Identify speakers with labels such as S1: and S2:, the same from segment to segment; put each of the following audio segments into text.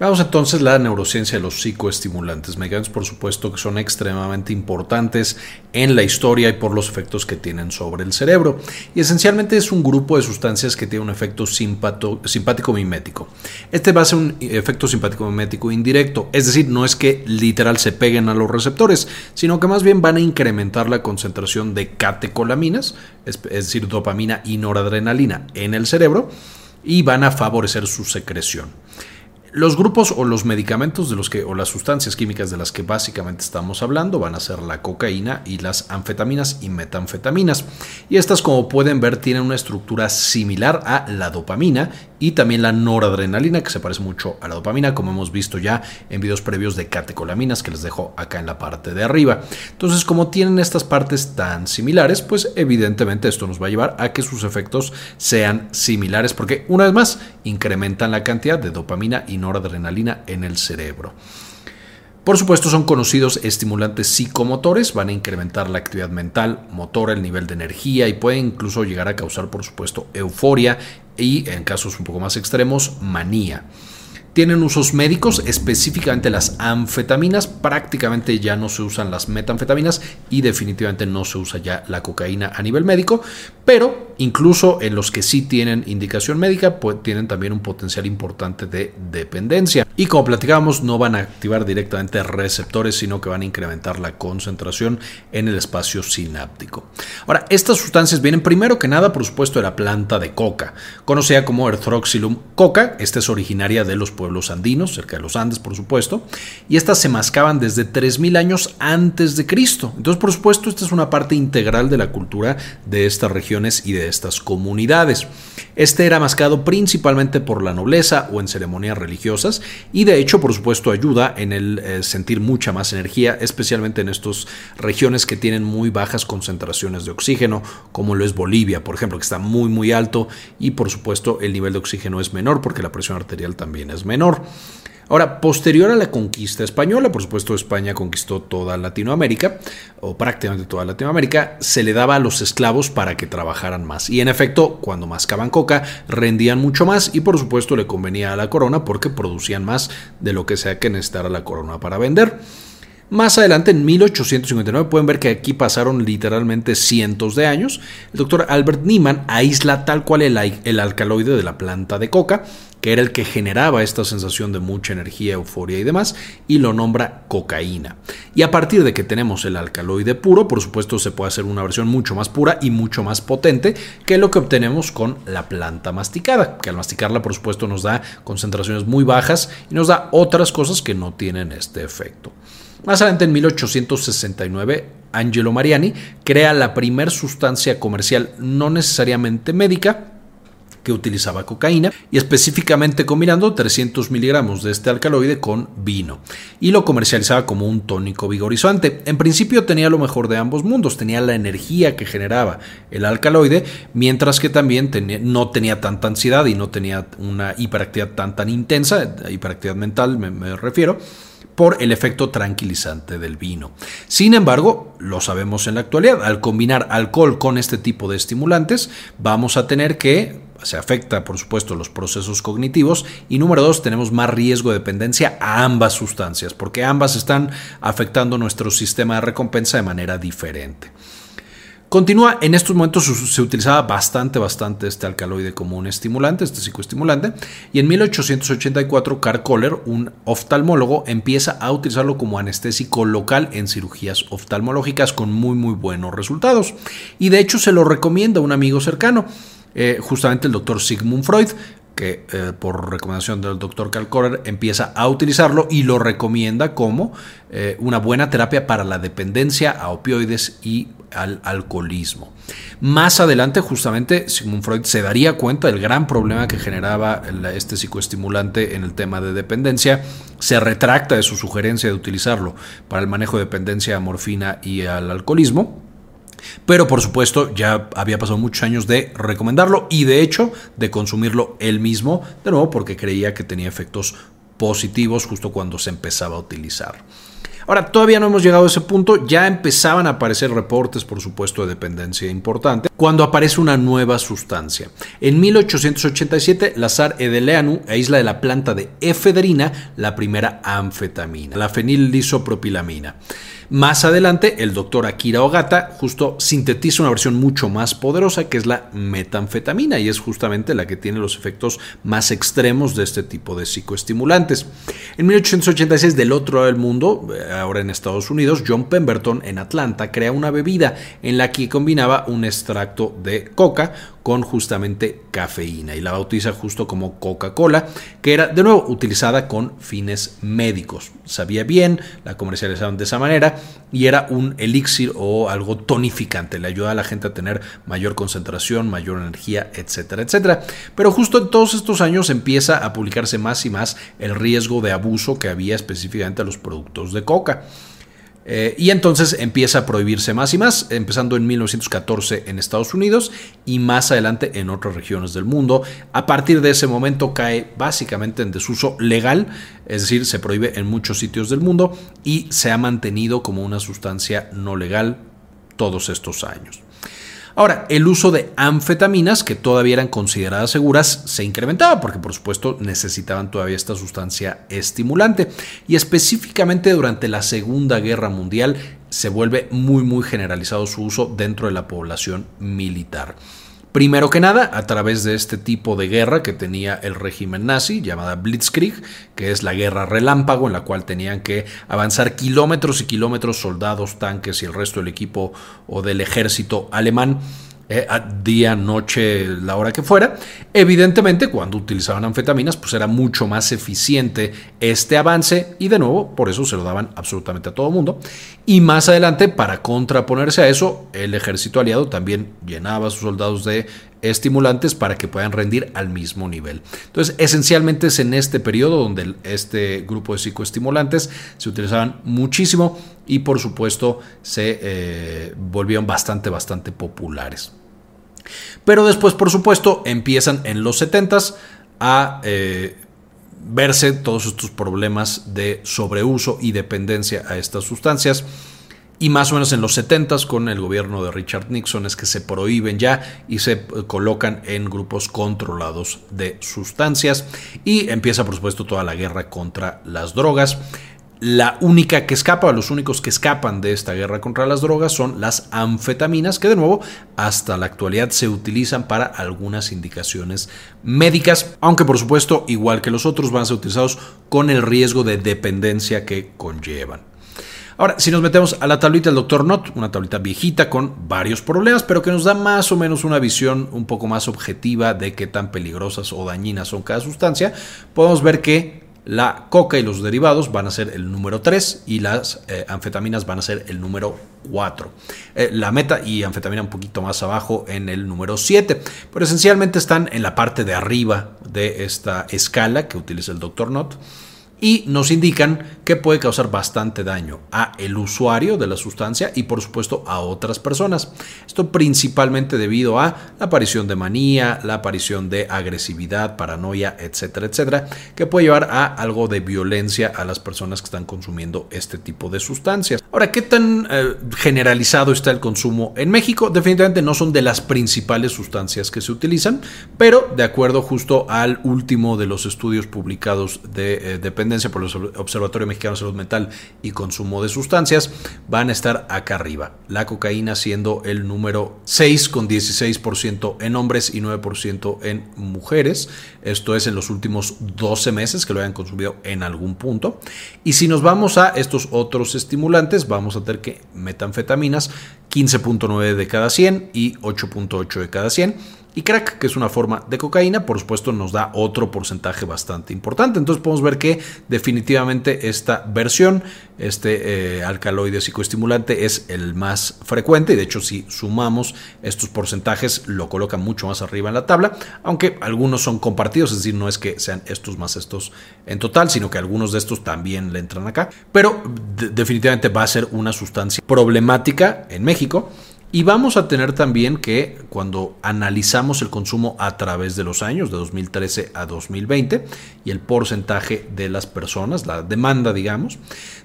S1: Veamos entonces la neurociencia de los psicoestimulantes, medicamentos por supuesto que son extremadamente importantes en la historia y por los efectos que tienen sobre el cerebro. Y esencialmente es un grupo de sustancias que tiene un efecto simpático mimético. Este va a ser un efecto simpático mimético indirecto, es decir, no es que literal se peguen a los receptores, sino que más bien van a incrementar la concentración de catecolaminas, es decir, dopamina y noradrenalina en el cerebro, y van a favorecer su secreción. Los grupos o los medicamentos de los que o las sustancias químicas de las que básicamente estamos hablando van a ser la cocaína y las anfetaminas y metanfetaminas. Y estas como pueden ver tienen una estructura similar a la dopamina y también la noradrenalina que se parece mucho a la dopamina como hemos visto ya en videos previos de catecolaminas que les dejo acá en la parte de arriba. Entonces como tienen estas partes tan similares pues evidentemente esto nos va a llevar a que sus efectos sean similares porque una vez más incrementan la cantidad de dopamina y noradrenalina en el cerebro. Por supuesto son conocidos estimulantes psicomotores, van a incrementar la actividad mental, motor, el nivel de energía y pueden incluso llegar a causar por supuesto euforia y en casos un poco más extremos manía. Tienen usos médicos, específicamente las anfetaminas, prácticamente ya no se usan las metanfetaminas y definitivamente no se usa ya la cocaína a nivel médico, pero incluso en los que sí tienen indicación médica, pues tienen también un potencial importante de dependencia. Y como platicábamos, no van a activar directamente receptores, sino que van a incrementar la concentración en el espacio sináptico. Ahora, estas sustancias vienen primero que nada, por supuesto, de la planta de coca, conocida como Erythroxylum coca. Esta es originaria de los pueblos andinos, cerca de los Andes, por supuesto, y estas se mascaban desde 3000 años antes de Cristo. Entonces, por supuesto, esta es una parte integral de la cultura de estas regiones y de estas comunidades. Este era mascado principalmente por la nobleza o en ceremonias religiosas y de hecho, por supuesto, ayuda en el eh, sentir mucha más energía, especialmente en estas regiones que tienen muy bajas concentraciones de oxígeno, como lo es Bolivia, por ejemplo, que está muy muy alto y por supuesto el nivel de oxígeno es menor porque la presión arterial también es menor. Ahora, posterior a la conquista española, por supuesto España conquistó toda Latinoamérica, o prácticamente toda Latinoamérica, se le daba a los esclavos para que trabajaran más. Y en efecto, cuando mascaban coca, rendían mucho más y por supuesto le convenía a la corona porque producían más de lo que sea que necesitara la corona para vender. Más adelante, en 1859, pueden ver que aquí pasaron literalmente cientos de años. El doctor Albert Niemann aísla tal cual el, el alcaloide de la planta de coca que era el que generaba esta sensación de mucha energía, euforia y demás, y lo nombra cocaína. Y a partir de que tenemos el alcaloide puro, por supuesto se puede hacer una versión mucho más pura y mucho más potente que lo que obtenemos con la planta masticada, que al masticarla por supuesto nos da concentraciones muy bajas y nos da otras cosas que no tienen este efecto. Más adelante, en 1869, Angelo Mariani crea la primer sustancia comercial no necesariamente médica, que utilizaba cocaína y específicamente combinando 300 miligramos de este alcaloide con vino y lo comercializaba como un tónico vigorizante. En principio tenía lo mejor de ambos mundos, tenía la energía que generaba el alcaloide, mientras que también no tenía tanta ansiedad y no tenía una hiperactividad tan tan intensa, hiperactividad mental me refiero por el efecto tranquilizante del vino. Sin embargo, lo sabemos en la actualidad, al combinar alcohol con este tipo de estimulantes, vamos a tener que se afecta, por supuesto, los procesos cognitivos. Y número dos, tenemos más riesgo de dependencia a ambas sustancias, porque ambas están afectando nuestro sistema de recompensa de manera diferente. Continúa, en estos momentos se utilizaba bastante, bastante este alcaloide como un estimulante, este psicoestimulante, y en 1884 Carl Kohler, un oftalmólogo, empieza a utilizarlo como anestésico local en cirugías oftalmológicas con muy, muy buenos resultados. Y de hecho se lo recomienda a un amigo cercano. Eh, justamente el doctor Sigmund Freud, que eh, por recomendación del doctor Kalkorer empieza a utilizarlo y lo recomienda como eh, una buena terapia para la dependencia a opioides y al alcoholismo. Más adelante, justamente, Sigmund Freud se daría cuenta del gran problema que generaba este psicoestimulante en el tema de dependencia, se retracta de su sugerencia de utilizarlo para el manejo de dependencia a morfina y al alcoholismo pero por supuesto ya había pasado muchos años de recomendarlo y de hecho de consumirlo él mismo, de nuevo porque creía que tenía efectos positivos justo cuando se empezaba a utilizar. Ahora, todavía no hemos llegado a ese punto, ya empezaban a aparecer reportes, por supuesto, de dependencia importante. cuando aparece una nueva sustancia. En 1887, Lazar Edeleanu aísla de la planta de efedrina la primera anfetamina, la fenillisopropilamina. Más adelante, el doctor Akira Ogata justo sintetiza una versión mucho más poderosa que es la metanfetamina y es justamente la que tiene los efectos más extremos de este tipo de psicoestimulantes. En 1886, del otro lado del mundo, ahora en Estados Unidos, John Pemberton en Atlanta crea una bebida en la que combinaba un extracto de coca con justamente cafeína y la bautiza justo como Coca-Cola, que era de nuevo utilizada con fines médicos. Sabía bien, la comercializaban de esa manera y era un elixir o algo tonificante, le ayuda a la gente a tener mayor concentración, mayor energía, etcétera, etcétera. Pero justo en todos estos años empieza a publicarse más y más el riesgo de abuso que había específicamente a los productos de coca. Eh, y entonces empieza a prohibirse más y más, empezando en 1914 en Estados Unidos y más adelante en otras regiones del mundo. A partir de ese momento cae básicamente en desuso legal, es decir, se prohíbe en muchos sitios del mundo y se ha mantenido como una sustancia no legal todos estos años. Ahora, el uso de anfetaminas, que todavía eran consideradas seguras, se incrementaba porque por supuesto necesitaban todavía esta sustancia estimulante. Y específicamente durante la Segunda Guerra Mundial se vuelve muy muy generalizado su uso dentro de la población militar. Primero que nada, a través de este tipo de guerra que tenía el régimen nazi, llamada Blitzkrieg, que es la guerra relámpago en la cual tenían que avanzar kilómetros y kilómetros soldados, tanques y el resto del equipo o del ejército alemán eh, día, noche, la hora que fuera. Evidentemente, cuando utilizaban anfetaminas, pues era mucho más eficiente este avance y de nuevo, por eso se lo daban absolutamente a todo el mundo. Y más adelante, para contraponerse a eso, el ejército aliado también llenaba a sus soldados de estimulantes para que puedan rendir al mismo nivel. Entonces, esencialmente es en este periodo donde este grupo de psicoestimulantes se utilizaban muchísimo y por supuesto se eh, volvieron bastante, bastante populares. Pero después, por supuesto, empiezan en los 70s a eh, verse todos estos problemas de sobreuso y dependencia a estas sustancias. Y más o menos en los 70 con el gobierno de Richard Nixon es que se prohíben ya y se colocan en grupos controlados de sustancias. Y empieza por supuesto toda la guerra contra las drogas. La única que escapa, los únicos que escapan de esta guerra contra las drogas son las anfetaminas, que de nuevo hasta la actualidad se utilizan para algunas indicaciones médicas, aunque por supuesto, igual que los otros, van a ser utilizados con el riesgo de dependencia que conllevan. Ahora, si nos metemos a la tablita del Dr. Not, una tablita viejita con varios problemas, pero que nos da más o menos una visión un poco más objetiva de qué tan peligrosas o dañinas son cada sustancia, podemos ver que la coca y los derivados van a ser el número 3 y las eh, anfetaminas van a ser el número 4. Eh, la meta y anfetamina un poquito más abajo en el número 7. Pero esencialmente están en la parte de arriba de esta escala que utiliza el Dr. Not y nos indican que puede causar bastante daño a el usuario de la sustancia y por supuesto a otras personas. Esto principalmente debido a la aparición de manía, la aparición de agresividad, paranoia, etcétera, etcétera, que puede llevar a algo de violencia a las personas que están consumiendo este tipo de sustancias. Ahora, ¿qué tan eh, generalizado está el consumo en México? Definitivamente no son de las principales sustancias que se utilizan, pero de acuerdo justo al último de los estudios publicados de eh, dependencia por el Observatorio Mexicano de Salud Mental y Consumo de Sustancias, van a estar acá arriba. La cocaína siendo el número 6 con 16% en hombres y 9% en mujeres. Esto es en los últimos 12 meses que lo hayan consumido en algún punto. Y si nos vamos a estos otros estimulantes, vamos a tener que metanfetaminas 15.9 de cada 100 y 8.8 de cada 100 y crack, que es una forma de cocaína, por supuesto nos da otro porcentaje bastante importante. Entonces podemos ver que definitivamente esta versión, este eh, alcaloide psicoestimulante es el más frecuente y de hecho si sumamos estos porcentajes lo coloca mucho más arriba en la tabla, aunque algunos son compartidos, es decir, no es que sean estos más estos en total, sino que algunos de estos también le entran acá, pero definitivamente va a ser una sustancia problemática en México Y vamos a tener también que cuando analizamos el consumo a través de los años, de 2013 a 2020, y el porcentaje de las personas, la demanda, digamos,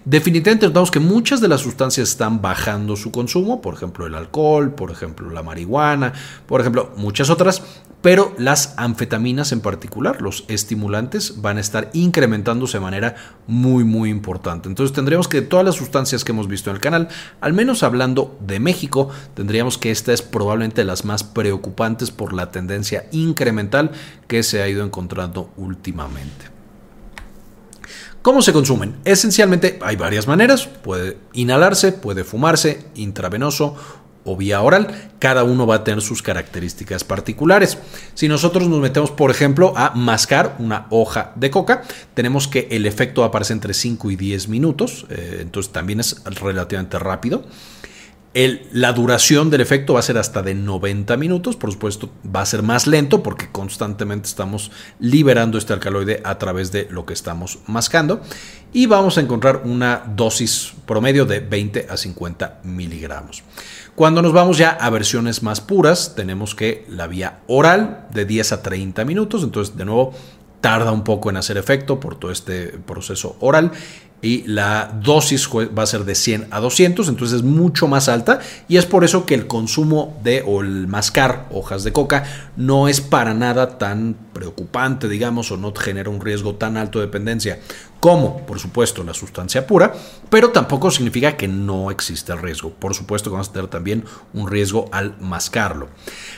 S1: definitivamente notamos que muchas de las sustancias están bajando su consumo, por ejemplo el alcohol, por ejemplo la marihuana, por ejemplo muchas otras, pero las anfetaminas en particular, los estimulantes, van a estar incrementándose de manera muy, muy importante. Entonces tendríamos que todas las sustancias que hemos visto en el canal, al menos hablando de México, tendríamos que esta es probablemente las más preocupantes por la tendencia incremental que se ha ido encontrando últimamente. ¿Cómo se consumen? Esencialmente hay varias maneras. Puede inhalarse, puede fumarse, intravenoso o vía oral, cada uno va a tener sus características particulares. Si nosotros nos metemos, por ejemplo, a mascar una hoja de coca, tenemos que el efecto aparece entre 5 y 10 minutos, eh, entonces también es relativamente rápido la duración del efecto va a ser hasta de 90 minutos, por supuesto va a ser más lento porque constantemente estamos liberando este alcaloide a través de lo que estamos mascando y vamos a encontrar una dosis promedio de 20 a 50 miligramos. Cuando nos vamos ya a versiones más puras, tenemos que la vía oral de 10 a 30 minutos, entonces de nuevo tarda un poco en hacer efecto por todo este proceso oral y la dosis va a ser de 100 a 200, entonces es mucho más alta y es por eso que el consumo de o el mascar hojas de coca no es para nada tan preocupante, digamos, o no genera un riesgo tan alto de dependencia como, por supuesto, la sustancia pura, pero tampoco significa que no existe el riesgo. Por supuesto que vamos a tener también un riesgo al mascarlo.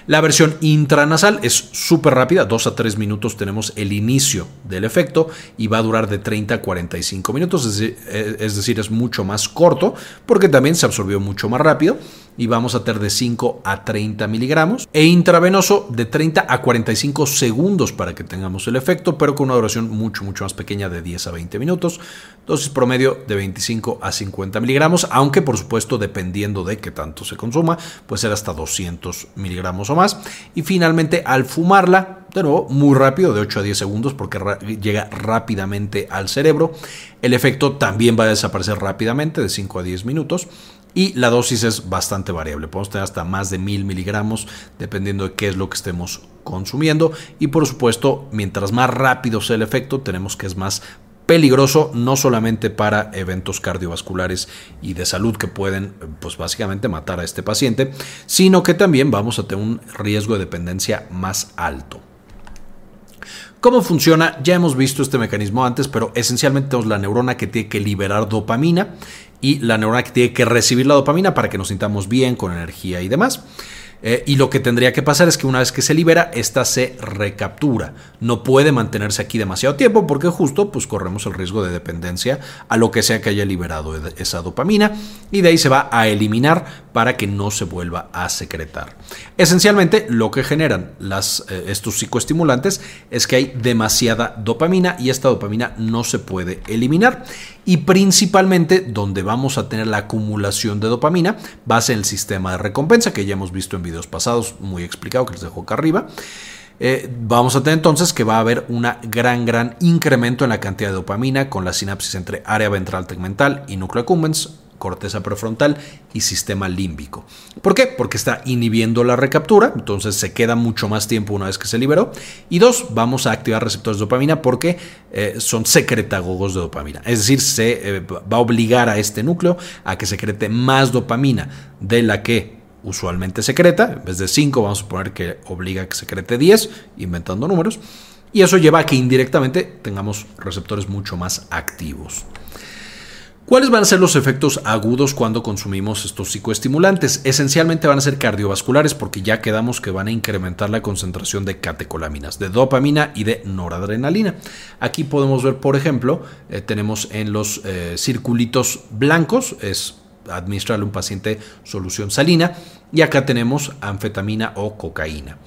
S1: La versión intranasal es súper rápida, 2 a 3 minutos tenemos el inicio del efecto y va a durar de 30 a 45 minutos, es decir, es mucho más corto porque también se absorbió mucho más rápido y vamos a tener de 5 a 30 miligramos e intravenoso de 30 a 45 segundos para que tengamos el efecto, pero con una duración mucho, mucho más pequeña de 10 a 20 minutos. Dosis promedio de 25 a 50 miligramos, aunque por supuesto dependiendo de qué tanto se consuma, puede ser hasta 200 miligramos o más. Y finalmente al fumarla, de nuevo, muy rápido, de 8 a 10 segundos, porque llega rápidamente al cerebro. El efecto también va a desaparecer rápidamente, de 5 a 10 minutos y la dosis es bastante variable. Podemos tener hasta más de mil miligramos dependiendo de qué es lo que estemos consumiendo y por supuesto mientras más rápido sea el efecto tenemos que es más peligroso no solamente para eventos cardiovasculares y de salud que pueden pues básicamente matar a este paciente, sino que también vamos a tener un riesgo de dependencia más alto. ¿Cómo funciona? Ya hemos visto este mecanismo antes, pero esencialmente tenemos la neurona que tiene que liberar dopamina y la neurona que tiene que recibir la dopamina para que nos sintamos bien, con energía y demás. Eh, y lo que tendría que pasar es que una vez que se libera, esta se recaptura. No puede mantenerse aquí demasiado tiempo porque justo pues corremos el riesgo de dependencia a lo que sea que haya liberado esa dopamina y de ahí se va a eliminar para que no se vuelva a secretar. Esencialmente lo que generan eh, estos psicoestimulantes es que hay demasiada dopamina y esta dopamina no se puede eliminar y principalmente donde vamos a tener la acumulación de dopamina va a ser el sistema de recompensa que ya hemos visto en videos pasados, muy explicado que les dejo acá arriba. Eh, vamos a tener entonces que va a haber un gran, gran incremento en la cantidad de dopamina con la sinapsis entre área ventral tegmental y núcleo accumbens corteza prefrontal y sistema límbico. ¿Por qué? Porque está inhibiendo la recaptura, entonces se queda mucho más tiempo una vez que se liberó. Y dos, vamos a activar receptores de dopamina porque eh, son secretagogos de dopamina. Es decir, se eh, va a obligar a este núcleo a que secrete más dopamina de la que usualmente secreta. En vez de 5, vamos a suponer que obliga a que secrete 10, inventando números. Y eso lleva a que indirectamente tengamos receptores mucho más activos. ¿Cuáles van a ser los efectos agudos cuando consumimos estos psicoestimulantes? Esencialmente van a ser cardiovasculares porque ya quedamos que van a incrementar la concentración de catecolaminas, de dopamina y de noradrenalina. Aquí podemos ver, por ejemplo, eh, tenemos en los eh, circulitos blancos, es administrarle a un paciente solución salina, y acá tenemos anfetamina o cocaína.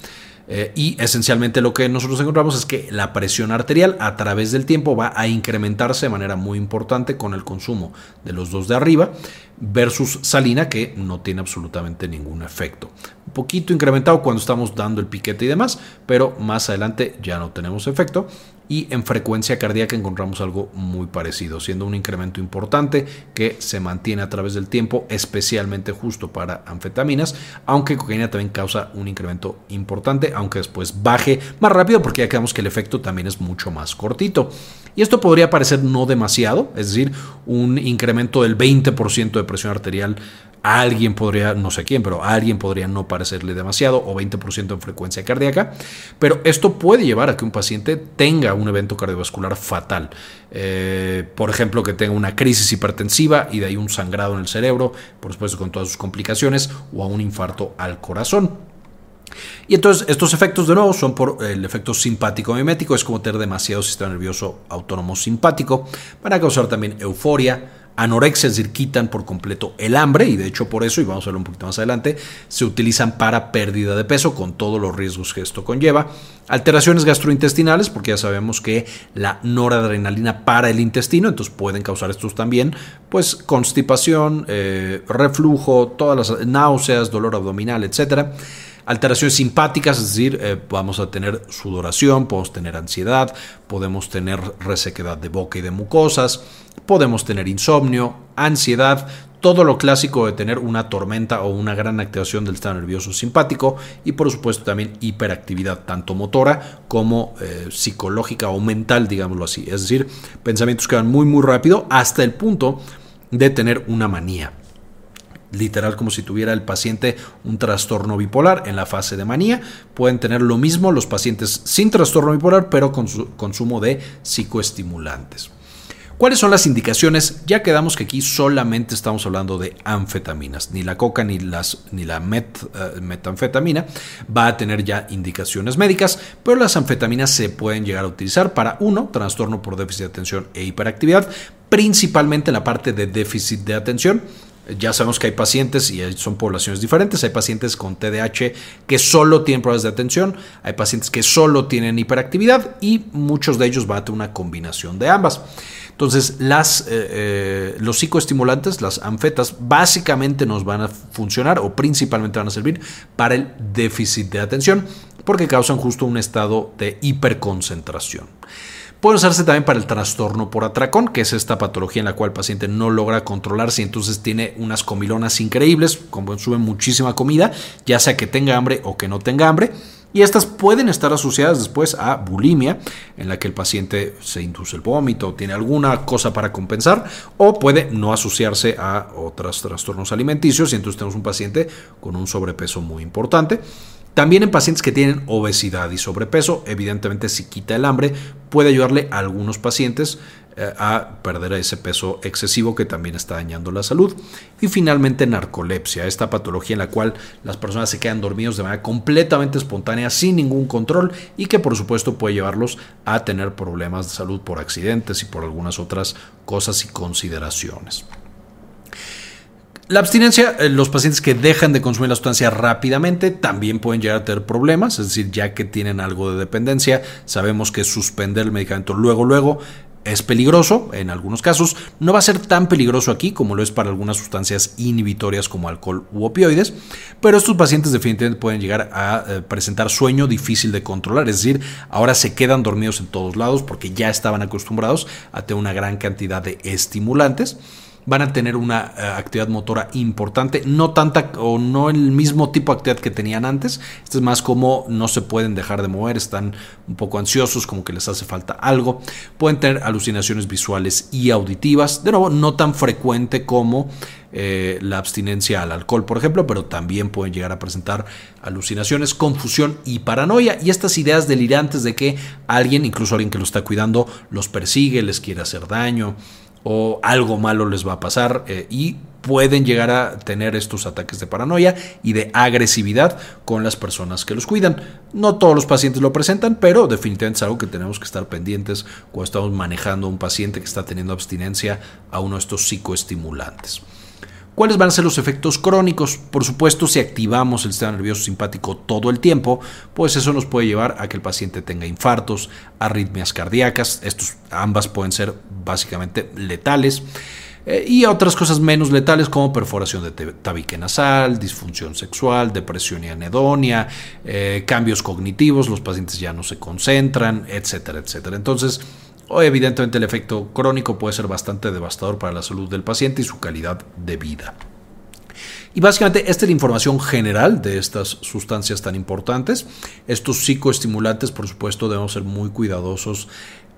S1: Eh, y esencialmente lo que nosotros encontramos es que la presión arterial a través del tiempo va a incrementarse de manera muy importante con el consumo de los dos de arriba versus salina que no tiene absolutamente ningún efecto. Un poquito incrementado cuando estamos dando el piquete y demás, pero más adelante ya no tenemos efecto. Y en frecuencia cardíaca encontramos algo muy parecido, siendo un incremento importante que se mantiene a través del tiempo, especialmente justo para anfetaminas, aunque cocaína también causa un incremento importante, aunque después baje más rápido porque ya quedamos que el efecto también es mucho más cortito. Y esto podría parecer no demasiado, es decir, un incremento del 20% de presión arterial alguien podría, no sé quién, pero alguien podría no parecerle demasiado o 20% en frecuencia cardíaca, pero esto puede llevar a que un paciente tenga un evento cardiovascular fatal. Eh, por ejemplo, que tenga una crisis hipertensiva y de ahí un sangrado en el cerebro, por supuesto con todas sus complicaciones, o a un infarto al corazón. Y entonces estos efectos de nuevo son por el efecto simpático mimético, es como tener demasiado sistema nervioso autónomo simpático, para causar también euforia, anorexia, es decir, quitan por completo el hambre y de hecho por eso, y vamos a verlo un poquito más adelante, se utilizan para pérdida de peso con todos los riesgos que esto conlleva. Alteraciones gastrointestinales, porque ya sabemos que la noradrenalina para el intestino, entonces pueden causar estos también, pues constipación, eh, reflujo, todas las náuseas, dolor abdominal, etcétera alteraciones simpáticas, es decir, eh, vamos a tener sudoración, podemos tener ansiedad, podemos tener resequedad de boca y de mucosas, podemos tener insomnio, ansiedad, todo lo clásico de tener una tormenta o una gran activación del estado nervioso simpático y por supuesto también hiperactividad tanto motora como eh, psicológica o mental, digámoslo así. Es decir, pensamientos que van muy muy rápido hasta el punto de tener una manía literal como si tuviera el paciente un trastorno bipolar en la fase de manía. Pueden tener lo mismo los pacientes sin trastorno bipolar, pero con su consumo de psicoestimulantes. ¿Cuáles son las indicaciones? Ya quedamos que aquí solamente estamos hablando de anfetaminas. Ni la coca ni, las, ni la met, eh, metanfetamina va a tener ya indicaciones médicas, pero las anfetaminas se pueden llegar a utilizar para, uno, trastorno por déficit de atención e hiperactividad, principalmente en la parte de déficit de atención ya sabemos que hay pacientes y son poblaciones diferentes. Hay pacientes con TDAH que solo tienen problemas de atención, hay pacientes que solo tienen hiperactividad y muchos de ellos van a tener una combinación de ambas. Entonces, las, eh, eh, los psicoestimulantes, las anfetas, básicamente nos van a funcionar o principalmente van a servir para el déficit de atención porque causan justo un estado de hiperconcentración. Puede usarse también para el trastorno por atracón, que es esta patología en la cual el paciente no logra controlarse y entonces tiene unas comilonas increíbles, consume muchísima comida, ya sea que tenga hambre o que no tenga hambre. Y estas pueden estar asociadas después a bulimia, en la que el paciente se induce el vómito tiene alguna cosa para compensar, o puede no asociarse a otros trastornos alimenticios y entonces tenemos un paciente con un sobrepeso muy importante. También en pacientes que tienen obesidad y sobrepeso, evidentemente si quita el hambre, puede ayudarle a algunos pacientes eh, a perder ese peso excesivo que también está dañando la salud. Y finalmente narcolepsia, esta patología en la cual las personas se quedan dormidos de manera completamente espontánea sin ningún control y que por supuesto puede llevarlos a tener problemas de salud por accidentes y por algunas otras cosas y consideraciones. La abstinencia, eh, los pacientes que dejan de consumir la sustancia rápidamente también pueden llegar a tener problemas, es decir, ya que tienen algo de dependencia, sabemos que suspender el medicamento luego, luego es peligroso en algunos casos, no va a ser tan peligroso aquí como lo es para algunas sustancias inhibitorias como alcohol u opioides, pero estos pacientes definitivamente pueden llegar a eh, presentar sueño difícil de controlar, es decir, ahora se quedan dormidos en todos lados porque ya estaban acostumbrados a tener una gran cantidad de estimulantes van a tener una eh, actividad motora importante, no tanta o no el mismo tipo de actividad que tenían antes. Esto es más como no se pueden dejar de mover, están un poco ansiosos, como que les hace falta algo. Pueden tener alucinaciones visuales y auditivas, de nuevo, no tan frecuente como eh, la abstinencia al alcohol, por ejemplo, pero también pueden llegar a presentar alucinaciones, confusión y paranoia. Y estas ideas delirantes de que alguien, incluso alguien que lo está cuidando, los persigue, les quiere hacer daño, o algo malo les va a pasar eh, y pueden llegar a tener estos ataques de paranoia y de agresividad con las personas que los cuidan. No todos los pacientes lo presentan, pero definitivamente es algo que tenemos que estar pendientes cuando estamos manejando a un paciente que está teniendo abstinencia a uno de estos psicoestimulantes. ¿Cuáles van a ser los efectos crónicos? Por supuesto, si activamos el sistema nervioso simpático todo el tiempo, pues eso nos puede llevar a que el paciente tenga infartos, arritmias cardíacas, estos ambas pueden ser básicamente letales. eh, y otras cosas menos letales como perforación de tabique nasal, disfunción sexual, depresión y anedonia, eh, cambios cognitivos, los pacientes ya no se concentran, etcétera, etcétera. Entonces, evidentemente el efecto crónico puede ser bastante devastador para la salud del paciente y su calidad de vida. Y básicamente esta es la información general de estas sustancias tan importantes. Estos psicoestimulantes, por supuesto, debemos ser muy cuidadosos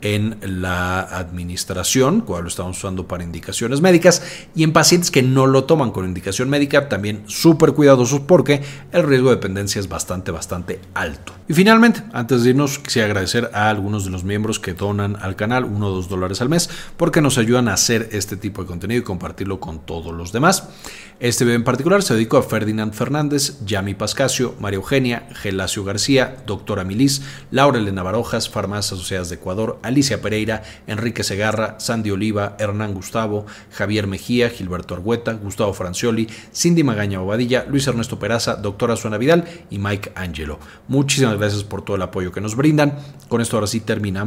S1: en la administración, cuando lo estamos usando para indicaciones médicas, y en pacientes que no lo toman con indicación médica, también súper cuidadosos porque el riesgo de dependencia es bastante, bastante alto. Y finalmente, antes de irnos, quisiera agradecer a algunos de los miembros que donan al canal, uno o dos dólares al mes, porque nos ayudan a hacer este tipo de contenido y compartirlo con todos los demás. Este video en particular se dedicó a Ferdinand Fernández, Yami Pascasio, María Eugenia, Gelacio García, Doctora Milis, Laura Elena Barojas, Farmacias Asociadas de Ecuador, Alicia Pereira, Enrique Segarra, Sandy Oliva, Hernán Gustavo, Javier Mejía, Gilberto Argueta, Gustavo Francioli, Cindy Magaña Bobadilla, Luis Ernesto Peraza, Doctora Suena Vidal y Mike Angelo. Muchísimas gracias por todo el apoyo que nos brindan. Con esto ahora sí terminamos.